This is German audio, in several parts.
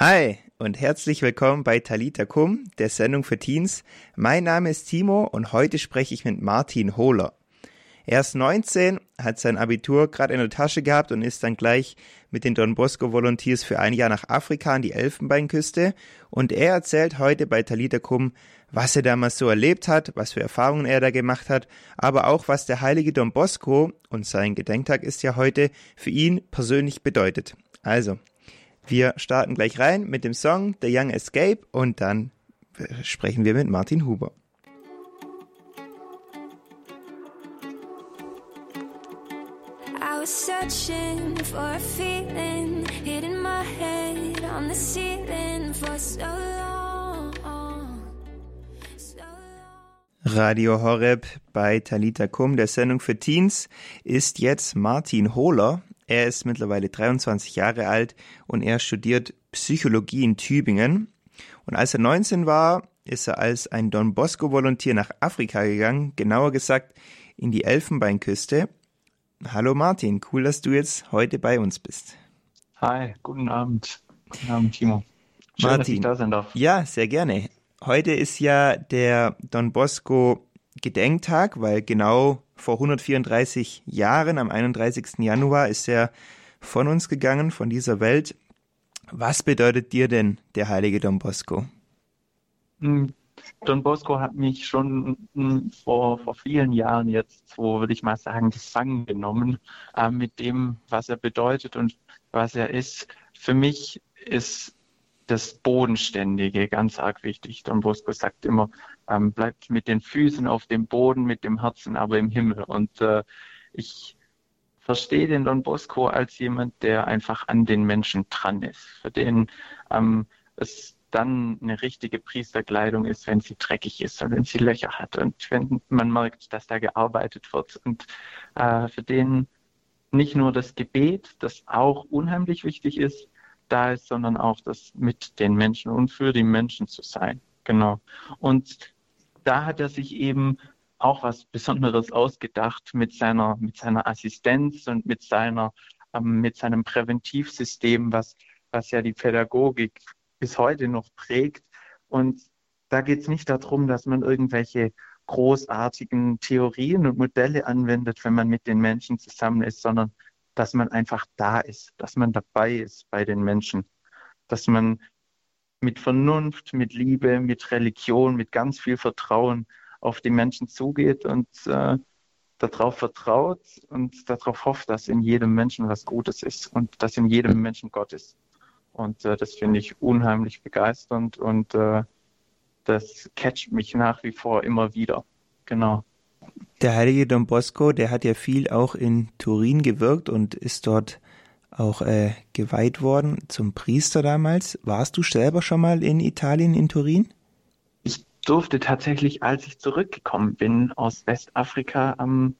Hi und herzlich willkommen bei Talita Kum, der Sendung für Teens. Mein Name ist Timo und heute spreche ich mit Martin Hohler. Er ist 19, hat sein Abitur gerade in der Tasche gehabt und ist dann gleich mit den Don Bosco Volunteers für ein Jahr nach Afrika an die Elfenbeinküste und er erzählt heute bei Talita Kum, was er damals so erlebt hat, was für Erfahrungen er da gemacht hat, aber auch was der heilige Don Bosco und sein Gedenktag ist ja heute für ihn persönlich bedeutet. Also, wir starten gleich rein mit dem Song The Young Escape und dann sprechen wir mit Martin Huber. I was searching for a feeling hitting my head on the ceiling for so long. So long. Radio Horeb bei Talita Kum, der Sendung für Teens, ist jetzt Martin Hohler. Er ist mittlerweile 23 Jahre alt und er studiert Psychologie in Tübingen. Und als er 19 war, ist er als ein Don Bosco-Volontier nach Afrika gegangen, genauer gesagt in die Elfenbeinküste. Hallo Martin, cool, dass du jetzt heute bei uns bist. Hi, guten Abend. Guten Abend, Timo. Schön, Martin, dass ich da sein darf. Ja, sehr gerne. Heute ist ja der Don Bosco Gedenktag, weil genau vor 134 Jahren, am 31. Januar, ist er von uns gegangen, von dieser Welt. Was bedeutet dir denn der heilige Don Bosco? Hm, Don Bosco hat mich schon hm, vor, vor vielen Jahren jetzt, so würde ich mal sagen, gefangen genommen äh, mit dem, was er bedeutet und was er ist. Für mich ist das Bodenständige ganz arg wichtig. Don Bosco sagt immer, ähm, bleibt mit den Füßen auf dem Boden, mit dem Herzen aber im Himmel. Und äh, ich verstehe den Don Bosco als jemand, der einfach an den Menschen dran ist, für den ähm, es dann eine richtige Priesterkleidung ist, wenn sie dreckig ist und wenn sie Löcher hat und wenn man merkt, dass da gearbeitet wird. Und äh, für den nicht nur das Gebet, das auch unheimlich wichtig ist, da ist, sondern auch das mit den Menschen und für die Menschen zu sein. Genau. Und da hat er sich eben auch was Besonderes ausgedacht mit seiner, mit seiner Assistenz und mit seiner, ähm, mit seinem Präventivsystem, was, was ja die Pädagogik bis heute noch prägt. Und da geht es nicht darum, dass man irgendwelche großartigen Theorien und Modelle anwendet, wenn man mit den Menschen zusammen ist, sondern dass man einfach da ist, dass man dabei ist bei den Menschen, dass man mit Vernunft, mit Liebe, mit Religion, mit ganz viel Vertrauen auf die Menschen zugeht und äh, darauf vertraut und darauf hofft, dass in jedem Menschen was Gutes ist und dass in jedem Menschen Gott ist. Und äh, das finde ich unheimlich begeisternd und äh, das catcht mich nach wie vor immer wieder. Genau. Der heilige Don Bosco, der hat ja viel auch in Turin gewirkt und ist dort auch äh, geweiht worden zum Priester damals. Warst du selber schon mal in Italien, in Turin? Ich durfte tatsächlich, als ich zurückgekommen bin aus Westafrika, ähm,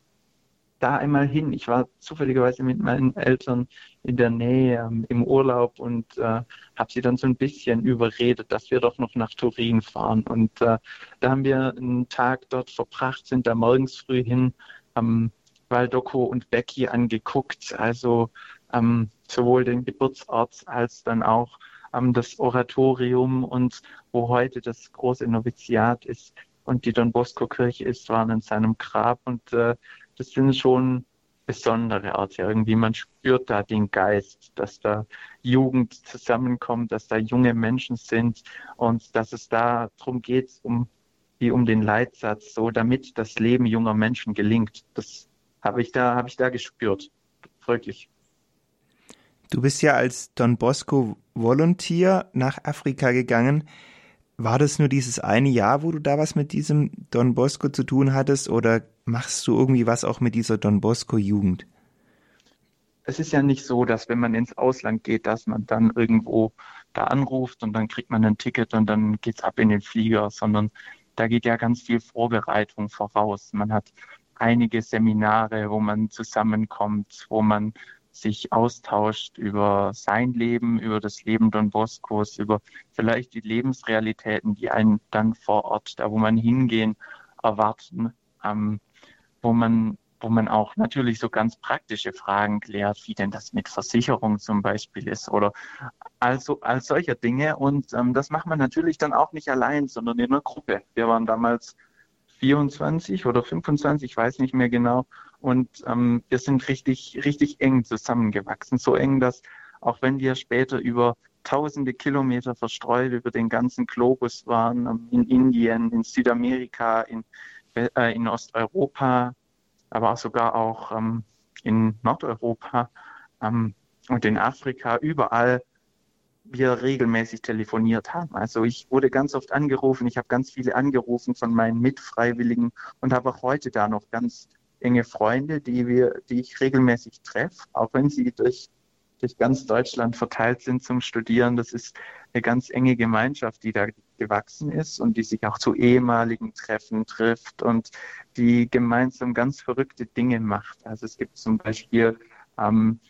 da einmal hin. Ich war zufälligerweise mit meinen Eltern in der Nähe ähm, im Urlaub und äh, habe sie dann so ein bisschen überredet, dass wir doch noch nach Turin fahren. Und äh, da haben wir einen Tag dort verbracht, sind da morgens früh hin, haben Valdocco und Becky angeguckt. Also ähm, sowohl den Geburtsort als dann auch ähm, das Oratorium und wo heute das große Noviziat ist und die Don Bosco Kirche ist, waren in seinem Grab und äh, das sind schon besondere Orte irgendwie. Man spürt da den Geist, dass da Jugend zusammenkommt, dass da junge Menschen sind und dass es da darum geht, um wie um den Leitsatz, so damit das Leben junger Menschen gelingt. Das habe ich da, habe ich da gespürt. Wirklich. Du bist ja als Don Bosco Volunteer nach Afrika gegangen. War das nur dieses eine Jahr, wo du da was mit diesem Don Bosco zu tun hattest oder machst du irgendwie was auch mit dieser Don Bosco Jugend? Es ist ja nicht so, dass wenn man ins Ausland geht, dass man dann irgendwo da anruft und dann kriegt man ein Ticket und dann geht's ab in den Flieger, sondern da geht ja ganz viel Vorbereitung voraus. Man hat einige Seminare, wo man zusammenkommt, wo man sich austauscht über sein Leben, über das Leben Don Boscos, über vielleicht die Lebensrealitäten, die einen dann vor Ort, da wo man hingehen, erwarten, ähm, wo man wo man auch natürlich so ganz praktische Fragen klärt, wie denn das mit Versicherung zum Beispiel ist oder also all solcher Dinge. Und ähm, das macht man natürlich dann auch nicht allein, sondern in einer Gruppe. Wir waren damals 24 oder 25, ich weiß nicht mehr genau. Und ähm, wir sind richtig, richtig eng zusammengewachsen. So eng, dass auch wenn wir später über tausende Kilometer verstreut über den ganzen Globus waren, ähm, in Indien, in Südamerika, in, in Osteuropa, aber sogar auch ähm, in Nordeuropa ähm, und in Afrika, überall wir regelmäßig telefoniert haben. Also ich wurde ganz oft angerufen, ich habe ganz viele angerufen von meinen Mitfreiwilligen und habe auch heute da noch ganz enge Freunde, die wir, die ich regelmäßig treffe, auch wenn sie durch, durch ganz Deutschland verteilt sind zum Studieren. Das ist eine ganz enge Gemeinschaft, die da gewachsen ist und die sich auch zu ehemaligen Treffen trifft und die gemeinsam ganz verrückte Dinge macht. Also es gibt zum Beispiel ähm,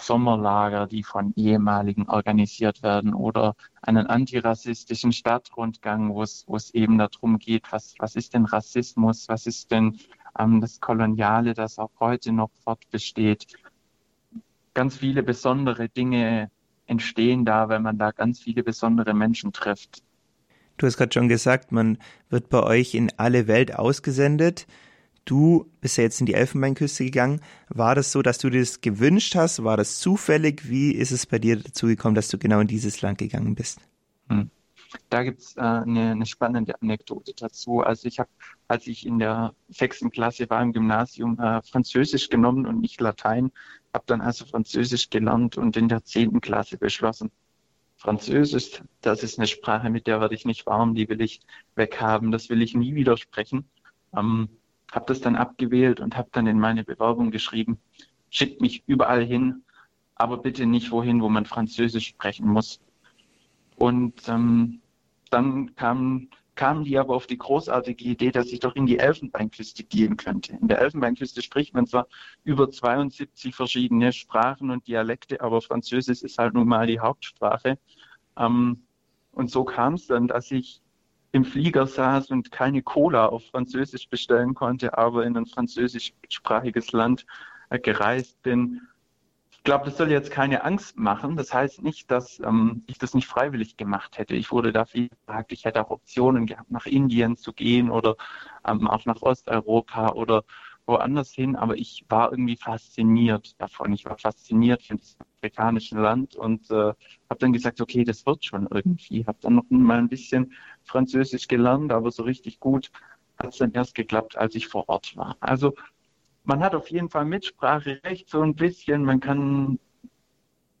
Sommerlager, die von ehemaligen organisiert werden oder einen antirassistischen Stadtrundgang, wo es, eben darum geht, was, was ist denn Rassismus, was ist denn ähm, das Koloniale, das auch heute noch fortbesteht. Ganz viele besondere Dinge entstehen da, wenn man da ganz viele besondere Menschen trifft. Du hast gerade schon gesagt, man wird bei euch in alle Welt ausgesendet. Du bist ja jetzt in die Elfenbeinküste gegangen. War das so, dass du dir das gewünscht hast? War das zufällig? Wie ist es bei dir dazu gekommen, dass du genau in dieses Land gegangen bist? Hm. Da gibt es äh, eine, eine, spannende Anekdote dazu. Also ich habe, als ich in der sechsten Klasse war im Gymnasium, äh, Französisch genommen und nicht Latein, habe dann also Französisch gelernt und in der zehnten Klasse beschlossen, Französisch, das ist eine Sprache, mit der werde ich nicht warm, die will ich weghaben, das will ich nie wieder sprechen. Ähm, habe das dann abgewählt und habe dann in meine Bewerbung geschrieben, schickt mich überall hin, aber bitte nicht wohin, wo man Französisch sprechen muss. Und ähm, dann kam, kamen die aber auf die großartige Idee, dass ich doch in die Elfenbeinküste gehen könnte. In der Elfenbeinküste spricht man zwar über 72 verschiedene Sprachen und Dialekte, aber Französisch ist halt nun mal die Hauptsprache. Ähm, und so kam es dann, dass ich im Flieger saß und keine Cola auf Französisch bestellen konnte, aber in ein französischsprachiges Land äh, gereist bin. Ich glaube, das soll jetzt keine Angst machen. Das heißt nicht, dass ähm, ich das nicht freiwillig gemacht hätte. Ich wurde dafür gefragt, ich hätte auch Optionen gehabt, nach Indien zu gehen oder ähm, auch nach Osteuropa oder woanders hin, aber ich war irgendwie fasziniert davon. Ich war fasziniert von diesem afrikanischen Land und äh, habe dann gesagt, okay, das wird schon irgendwie. Habe dann noch mal ein bisschen Französisch gelernt, aber so richtig gut hat es dann erst geklappt, als ich vor Ort war. Also man hat auf jeden Fall Mitspracherecht, so ein bisschen. Man kann,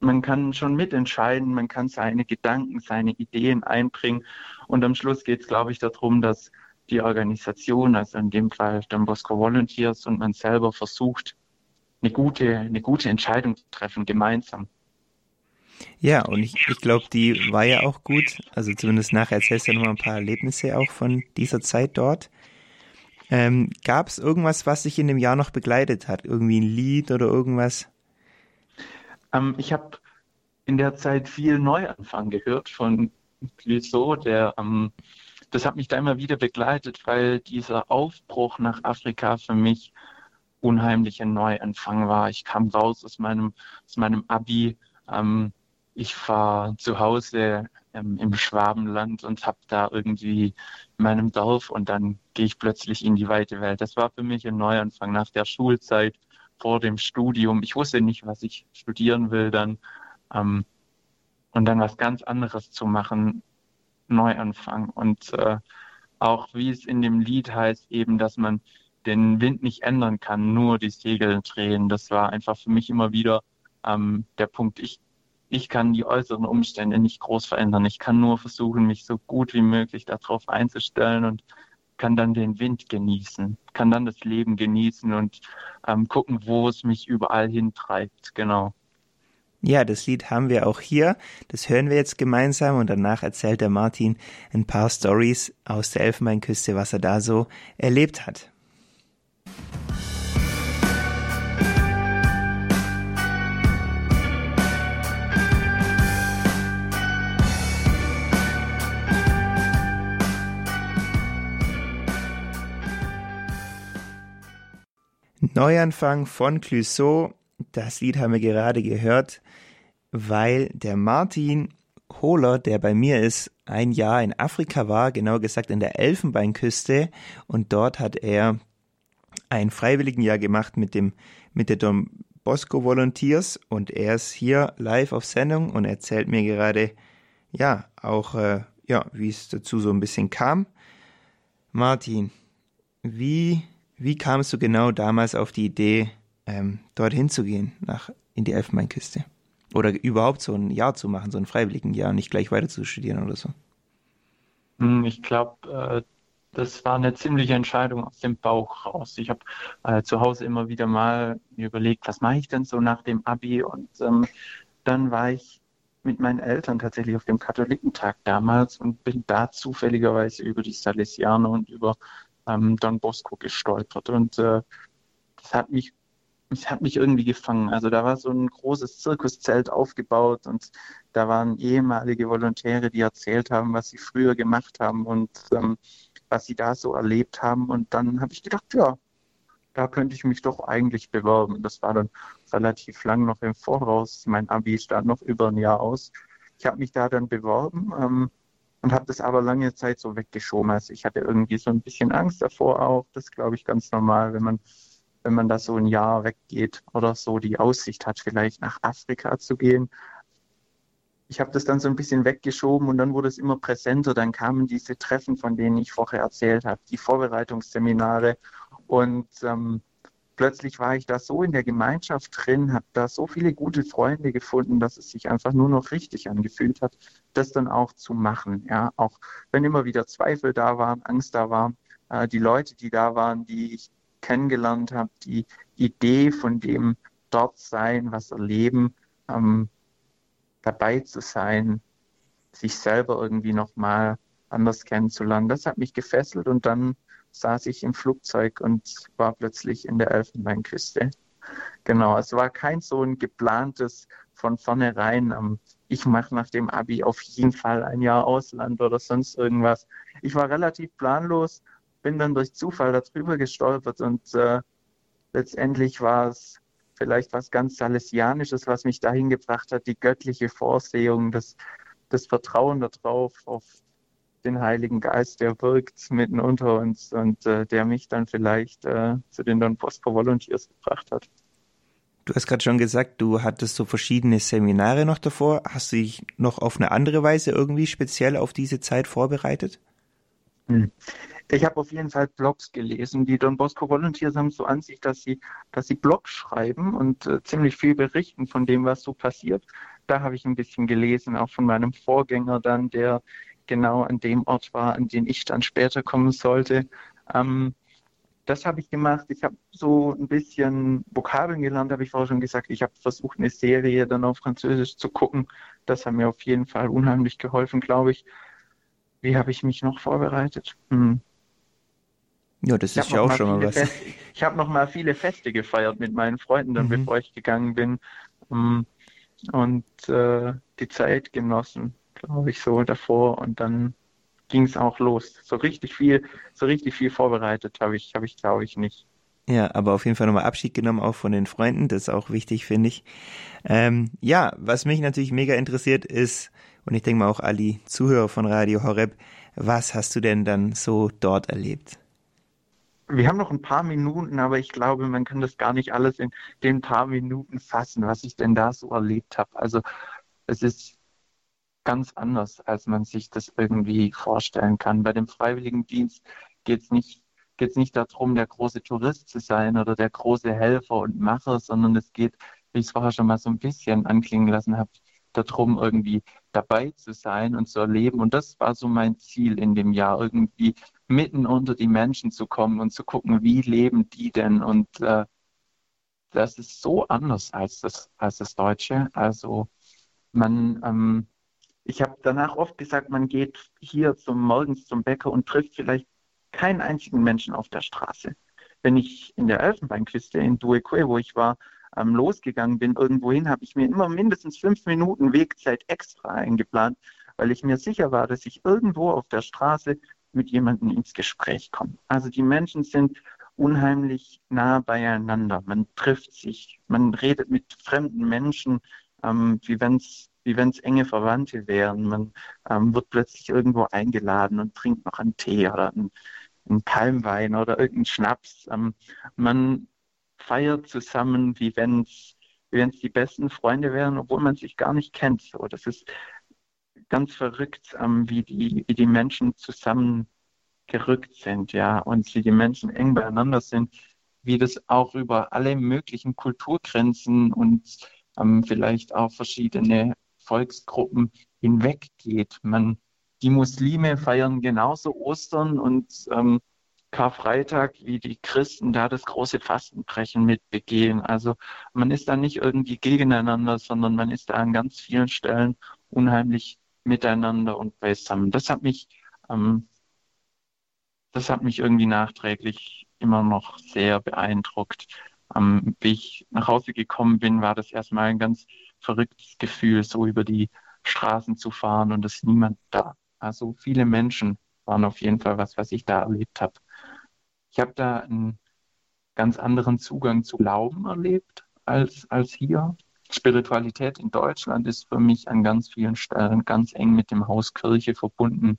man kann schon mitentscheiden, man kann seine Gedanken, seine Ideen einbringen. Und am Schluss geht es, glaube ich, darum, dass die Organisation, also in dem Fall Don Bosco Volunteers und man selber versucht, eine gute, eine gute Entscheidung zu treffen, gemeinsam. Ja, und ich, ich glaube, die war ja auch gut. Also zumindest nachher erzählst du ja noch mal ein paar Erlebnisse auch von dieser Zeit dort. Ähm, Gab es irgendwas, was dich in dem Jahr noch begleitet hat? Irgendwie ein Lied oder irgendwas? Ähm, ich habe in der Zeit viel Neuanfang gehört von Clouseau, der ähm, das hat mich da immer wieder begleitet, weil dieser Aufbruch nach Afrika für mich unheimlich ein Neuanfang war. Ich kam raus aus meinem, aus meinem Abi. Ähm, ich war zu Hause ähm, im Schwabenland und habe da irgendwie in meinem Dorf und dann gehe ich plötzlich in die weite Welt. Das war für mich ein Neuanfang nach der Schulzeit, vor dem Studium. Ich wusste nicht, was ich studieren will dann. Ähm, und dann was ganz anderes zu machen, Neuanfang. Und äh, auch wie es in dem Lied heißt, eben, dass man den Wind nicht ändern kann, nur die Segel drehen. Das war einfach für mich immer wieder ähm, der Punkt. Ich, ich kann die äußeren Umstände nicht groß verändern. Ich kann nur versuchen, mich so gut wie möglich darauf einzustellen und kann dann den Wind genießen, kann dann das Leben genießen und ähm, gucken, wo es mich überall hintreibt. Genau. Ja, das Lied haben wir auch hier. Das hören wir jetzt gemeinsam und danach erzählt der Martin ein paar Stories aus der Elfenbeinküste, was er da so erlebt hat. Neuanfang von Clouseau. Das Lied haben wir gerade gehört, weil der Martin Hohler, der bei mir ist, ein Jahr in Afrika war, genau gesagt in der Elfenbeinküste und dort hat er ein Freiwilligenjahr gemacht mit dem mit der Don Bosco Volunteers und er ist hier live auf Sendung und erzählt mir gerade ja auch äh, ja wie es dazu so ein bisschen kam. Martin, wie wie kamst du genau damals auf die Idee, ähm, dorthin zu gehen nach in die Elfenbeinküste? Oder überhaupt so ein Jahr zu machen, so ein Freiwilligenjahr und nicht gleich weiter zu studieren oder so? Hm, ich glaube, äh, das war eine ziemliche Entscheidung aus dem Bauch raus. Ich habe äh, zu Hause immer wieder mal überlegt, was mache ich denn so nach dem Abi? Und ähm, dann war ich mit meinen Eltern tatsächlich auf dem Katholikentag damals und bin da zufälligerweise über die Salesianer und über ähm, Don Bosco gestolpert. Und äh, das hat mich es hat mich irgendwie gefangen. Also da war so ein großes Zirkuszelt aufgebaut und da waren ehemalige Volontäre, die erzählt haben, was sie früher gemacht haben und ähm, was sie da so erlebt haben. Und dann habe ich gedacht, ja, da könnte ich mich doch eigentlich bewerben. Das war dann relativ lang noch im Voraus. Mein Abi stand noch über ein Jahr aus. Ich habe mich da dann beworben ähm, und habe das aber lange Zeit so weggeschoben. Also ich hatte irgendwie so ein bisschen Angst davor auch. Das glaube ich ganz normal, wenn man wenn man da so ein Jahr weggeht oder so die Aussicht hat, vielleicht nach Afrika zu gehen. Ich habe das dann so ein bisschen weggeschoben und dann wurde es immer präsenter. Dann kamen diese Treffen, von denen ich vorher erzählt habe, die Vorbereitungsseminare. Und ähm, plötzlich war ich da so in der Gemeinschaft drin, habe da so viele gute Freunde gefunden, dass es sich einfach nur noch richtig angefühlt hat, das dann auch zu machen. Ja, auch wenn immer wieder Zweifel da waren, Angst da war, äh, die Leute, die da waren, die ich kennengelernt habe, die Idee von dem dort sein, was erleben, ähm, dabei zu sein, sich selber irgendwie nochmal anders kennenzulernen. Das hat mich gefesselt und dann saß ich im Flugzeug und war plötzlich in der Elfenbeinküste. Genau, es war kein so ein geplantes von vornherein, ähm, ich mache nach dem Abi auf jeden Fall ein Jahr Ausland oder sonst irgendwas. Ich war relativ planlos bin dann durch Zufall darüber gestolpert und äh, letztendlich war es vielleicht was ganz Salesianisches, was mich dahin gebracht hat, die göttliche Vorsehung, das, das Vertrauen darauf, auf den Heiligen Geist, der wirkt mitten unter uns und äh, der mich dann vielleicht äh, zu den Don Bosco Volunteers gebracht hat. Du hast gerade schon gesagt, du hattest so verschiedene Seminare noch davor. Hast du dich noch auf eine andere Weise irgendwie speziell auf diese Zeit vorbereitet? Hm. Ich habe auf jeden Fall Blogs gelesen. Die Don Bosco Volunteers haben so an sich, dass sie, dass sie Blogs schreiben und äh, ziemlich viel berichten von dem, was so passiert. Da habe ich ein bisschen gelesen, auch von meinem Vorgänger dann, der genau an dem Ort war, an den ich dann später kommen sollte. Ähm, das habe ich gemacht. Ich habe so ein bisschen Vokabeln gelernt, habe ich vorher schon gesagt. Ich habe versucht, eine Serie dann auf Französisch zu gucken. Das hat mir auf jeden Fall unheimlich geholfen, glaube ich. Wie habe ich mich noch vorbereitet? Hm. Ja, das ist ja auch schon mal was. Feste, ich habe noch mal viele Feste gefeiert mit meinen Freunden, dann, mhm. bevor ich gegangen bin. Um, und äh, die Zeit genossen, glaube ich, so davor. Und dann ging es auch los. So richtig viel, so richtig viel vorbereitet habe ich, habe ich, glaube ich, nicht. Ja, aber auf jeden Fall nochmal Abschied genommen, auch von den Freunden. Das ist auch wichtig, finde ich. Ähm, ja, was mich natürlich mega interessiert ist, und ich denke mal auch alle Zuhörer von Radio Horeb, was hast du denn dann so dort erlebt? Wir haben noch ein paar Minuten, aber ich glaube, man kann das gar nicht alles in den paar Minuten fassen, was ich denn da so erlebt habe. Also es ist ganz anders, als man sich das irgendwie vorstellen kann. Bei dem Freiwilligendienst geht es nicht, geht's nicht darum, der große Tourist zu sein oder der große Helfer und Macher, sondern es geht, wie ich es vorher schon mal so ein bisschen anklingen lassen habe, darum, irgendwie dabei zu sein und zu erleben. Und das war so mein Ziel in dem Jahr, irgendwie mitten unter die Menschen zu kommen und zu gucken, wie leben die denn. Und äh, das ist so anders als das, als das Deutsche. Also man, ähm, ich habe danach oft gesagt, man geht hier zum morgens zum Bäcker und trifft vielleicht keinen einzigen Menschen auf der Straße. Wenn ich in der Elfenbeinküste in Dueque, wo ich war, ähm, losgegangen bin, irgendwohin, habe ich mir immer mindestens fünf Minuten Wegzeit extra eingeplant, weil ich mir sicher war, dass ich irgendwo auf der Straße mit jemandem ins Gespräch komme. Also die Menschen sind unheimlich nah beieinander. Man trifft sich, man redet mit fremden Menschen, ähm, wie wenn es wie wenn es enge Verwandte wären. Man ähm, wird plötzlich irgendwo eingeladen und trinkt noch einen Tee oder einen, einen Palmwein oder irgendeinen Schnaps. Ähm, man feiert zusammen, wie wenn es wenn es die besten Freunde wären, obwohl man sich gar nicht kennt. So, das ist ganz verrückt, ähm, wie, die, wie die Menschen zusammengerückt sind, ja, und wie die Menschen eng beieinander sind, wie das auch über alle möglichen Kulturgrenzen und ähm, vielleicht auch verschiedene Volksgruppen hinweggeht. Man, die Muslime feiern genauso Ostern und ähm, Karfreitag, wie die Christen da das große Fastenbrechen mitbegehen. Also man ist da nicht irgendwie gegeneinander, sondern man ist da an ganz vielen Stellen unheimlich miteinander und beisammen. Das hat mich, ähm, das hat mich irgendwie nachträglich immer noch sehr beeindruckt. Ähm, wie ich nach Hause gekommen bin, war das erstmal ein ganz verrücktes Gefühl, so über die Straßen zu fahren und es ist niemand da. Also viele Menschen waren auf jeden Fall was, was ich da erlebt habe. Ich habe da einen ganz anderen Zugang zu Glauben erlebt als, als hier. Spiritualität in Deutschland ist für mich an ganz vielen Stellen ganz eng mit dem Haus Kirche verbunden,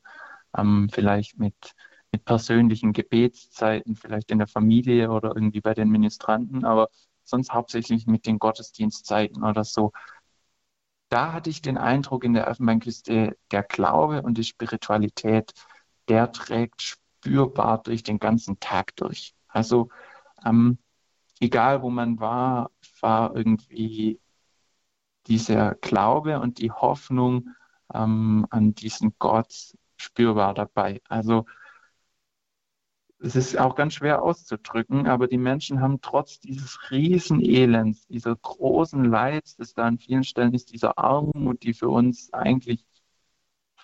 ähm, vielleicht mit, mit persönlichen Gebetszeiten, vielleicht in der Familie oder irgendwie bei den Ministranten, aber sonst hauptsächlich mit den Gottesdienstzeiten oder so. Da hatte ich den Eindruck in der Elfenbeinküste, der Glaube und die Spiritualität, der trägt spürbar durch den ganzen Tag durch. Also ähm, egal wo man war, war irgendwie dieser Glaube und die Hoffnung ähm, an diesen Gott spürbar dabei. Also es ist auch ganz schwer auszudrücken, aber die Menschen haben trotz dieses riesen Elends, dieser großen Leids, das da an vielen Stellen ist, dieser Armut, die für uns eigentlich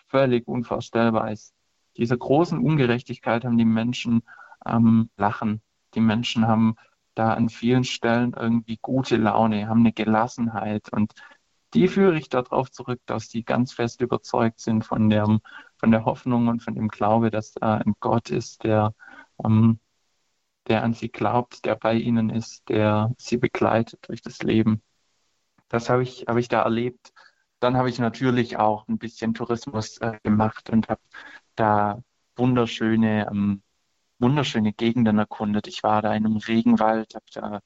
völlig unvorstellbar ist, dieser großen Ungerechtigkeit haben die Menschen ähm, Lachen. Die Menschen haben da an vielen Stellen irgendwie gute Laune, haben eine Gelassenheit und die führe ich darauf zurück, dass die ganz fest überzeugt sind von der, von der Hoffnung und von dem Glaube, dass da ein Gott ist, der, ähm, der an sie glaubt, der bei ihnen ist, der sie begleitet durch das Leben. Das habe ich, habe ich da erlebt. Dann habe ich natürlich auch ein bisschen Tourismus äh, gemacht und habe da wunderschöne, ähm, wunderschöne Gegenden erkundet. Ich war da in einem Regenwald, habe da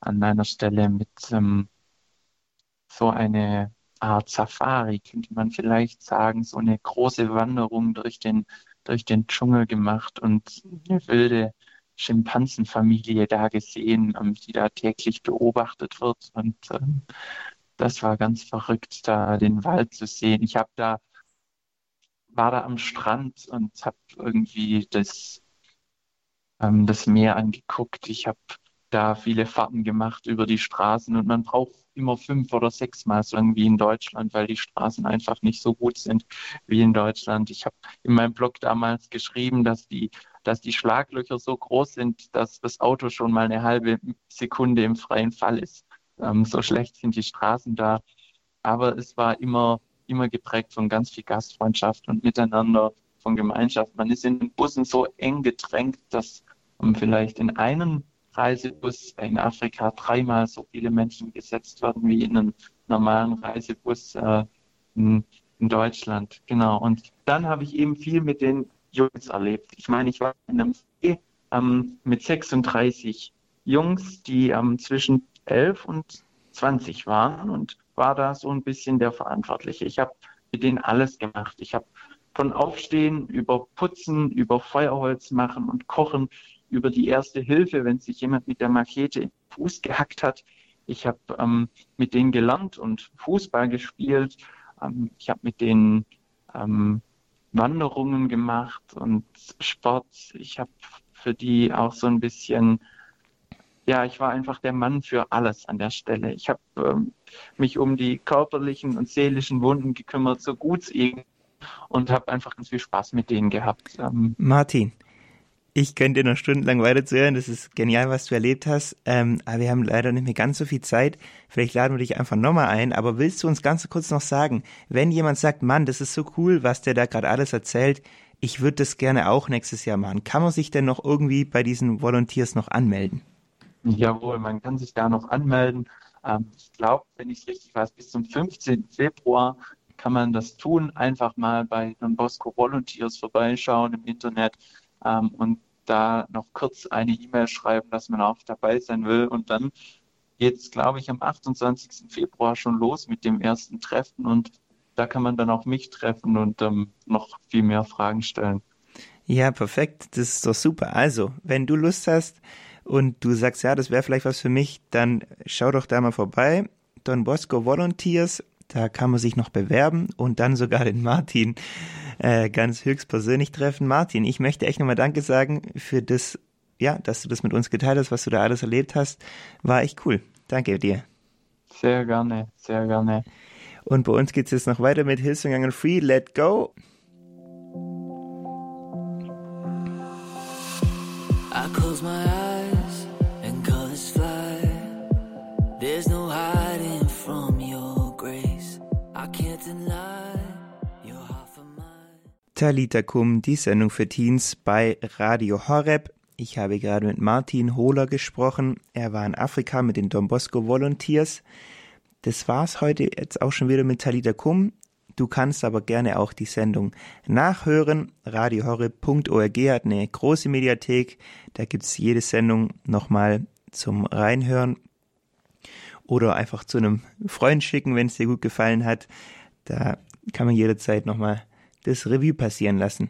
an einer Stelle mit ähm, so eine Art Safari, könnte man vielleicht sagen, so eine große Wanderung durch den, durch den Dschungel gemacht und eine wilde Schimpansenfamilie da gesehen, ähm, die da täglich beobachtet wird. Und ähm, das war ganz verrückt, da den Wald zu sehen. Ich habe da war da am Strand und habe irgendwie das, ähm, das Meer angeguckt. Ich habe da viele Fahrten gemacht über die Straßen und man braucht immer fünf oder sechs Mal so irgendwie in Deutschland, weil die Straßen einfach nicht so gut sind wie in Deutschland. Ich habe in meinem Blog damals geschrieben, dass die, dass die Schlaglöcher so groß sind, dass das Auto schon mal eine halbe Sekunde im freien Fall ist. Ähm, so schlecht sind die Straßen da. Aber es war immer immer geprägt von ganz viel Gastfreundschaft und Miteinander, von Gemeinschaft. Man ist in den Bussen so eng gedrängt, dass um, vielleicht in einem Reisebus in Afrika dreimal so viele Menschen gesetzt werden wie in einem normalen Reisebus äh, in, in, Deutschland. Genau. Und dann habe ich eben viel mit den Jungs erlebt. Ich meine, ich war in einem See ähm, mit 36 Jungs, die ähm, zwischen 11 und 20 waren und war da so ein bisschen der Verantwortliche. Ich habe mit denen alles gemacht. Ich habe von Aufstehen über Putzen, über Feuerholz machen und Kochen, über die erste Hilfe, wenn sich jemand mit der Machete Fuß gehackt hat. Ich habe ähm, mit denen gelernt und Fußball gespielt. Ähm, ich habe mit denen ähm, Wanderungen gemacht und Sport. Ich habe für die auch so ein bisschen ja, ich war einfach der Mann für alles an der Stelle. Ich habe ähm, mich um die körperlichen und seelischen Wunden gekümmert, so gut es eben und habe einfach ganz viel Spaß mit denen gehabt. Ähm, Martin, ich könnte dir noch stundenlang weiterzuhören. Das ist genial, was du erlebt hast. Ähm, aber wir haben leider nicht mehr ganz so viel Zeit. Vielleicht laden wir dich einfach nochmal ein. Aber willst du uns ganz kurz noch sagen, wenn jemand sagt, Mann, das ist so cool, was der da gerade alles erzählt, ich würde das gerne auch nächstes Jahr machen. Kann man sich denn noch irgendwie bei diesen Volunteers noch anmelden? Jawohl, man kann sich da noch anmelden. Ähm, ich glaube, wenn ich es richtig weiß, bis zum 15. Februar kann man das tun. Einfach mal bei Don Bosco Volunteers vorbeischauen im Internet ähm, und da noch kurz eine E-Mail schreiben, dass man auch dabei sein will. Und dann geht es, glaube ich, am 28. Februar schon los mit dem ersten Treffen und da kann man dann auch mich treffen und ähm, noch viel mehr Fragen stellen. Ja, perfekt. Das ist doch super. Also, wenn du Lust hast und du sagst, ja, das wäre vielleicht was für mich, dann schau doch da mal vorbei. Don Bosco Volunteers, da kann man sich noch bewerben und dann sogar den Martin äh, ganz höchstpersönlich treffen. Martin, ich möchte echt nochmal Danke sagen für das, ja, dass du das mit uns geteilt hast, was du da alles erlebt hast. War echt cool. Danke dir. Sehr gerne, sehr gerne. Und bei uns geht es jetzt noch weiter mit Hillsong Free, Let Go. Talita Kum, die Sendung für Teens bei Radio Horeb. Ich habe gerade mit Martin Hohler gesprochen. Er war in Afrika mit den Don Bosco Volunteers. Das war's heute jetzt auch schon wieder mit Talita Kum. Du kannst aber gerne auch die Sendung nachhören. Radiohorre.org hat eine große Mediathek. Da gibt's jede Sendung nochmal zum Reinhören. Oder einfach zu einem Freund schicken, wenn es dir gut gefallen hat. Da kann man jederzeit nochmal das Revue passieren lassen.